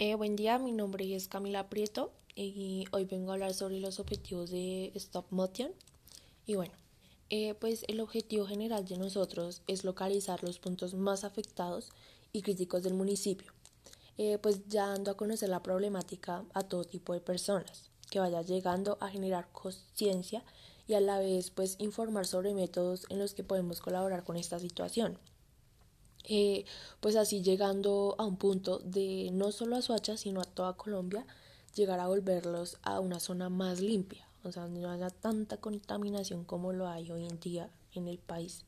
Eh, buen día, mi nombre es Camila Prieto y hoy vengo a hablar sobre los objetivos de Stop Motion. Y bueno, eh, pues el objetivo general de nosotros es localizar los puntos más afectados y críticos del municipio, eh, pues ya dando a conocer la problemática a todo tipo de personas, que vaya llegando a generar conciencia y a la vez pues informar sobre métodos en los que podemos colaborar con esta situación. Eh, pues así llegando a un punto de no solo a Soacha, sino a toda Colombia, llegar a volverlos a una zona más limpia, o sea, no haya tanta contaminación como lo hay hoy en día en el país.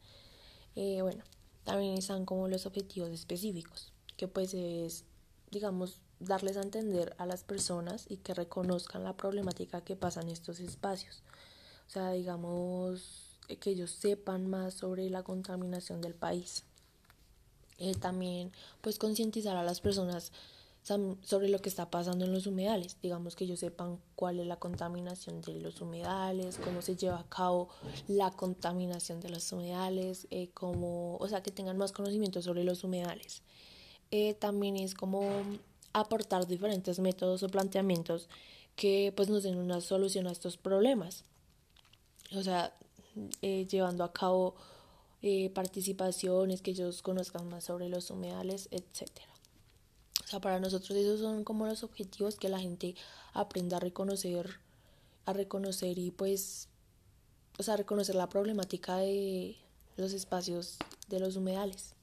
Eh, bueno, también están como los objetivos específicos, que pues es, digamos, darles a entender a las personas y que reconozcan la problemática que pasa en estos espacios. O sea, digamos, que ellos sepan más sobre la contaminación del país. Eh, también pues concientizar a las personas sobre lo que está pasando en los humedales, digamos que ellos sepan cuál es la contaminación de los humedales, cómo se lleva a cabo la contaminación de los humedales, eh, cómo, o sea, que tengan más conocimiento sobre los humedales. Eh, también es como aportar diferentes métodos o planteamientos que pues nos den una solución a estos problemas. O sea, llevando a cabo eh, participaciones, que ellos conozcan más sobre los humedales, etcétera. O sea, para nosotros esos son como los objetivos que la gente aprenda a reconocer, a reconocer y pues, o sea, reconocer la problemática de los espacios de los humedales.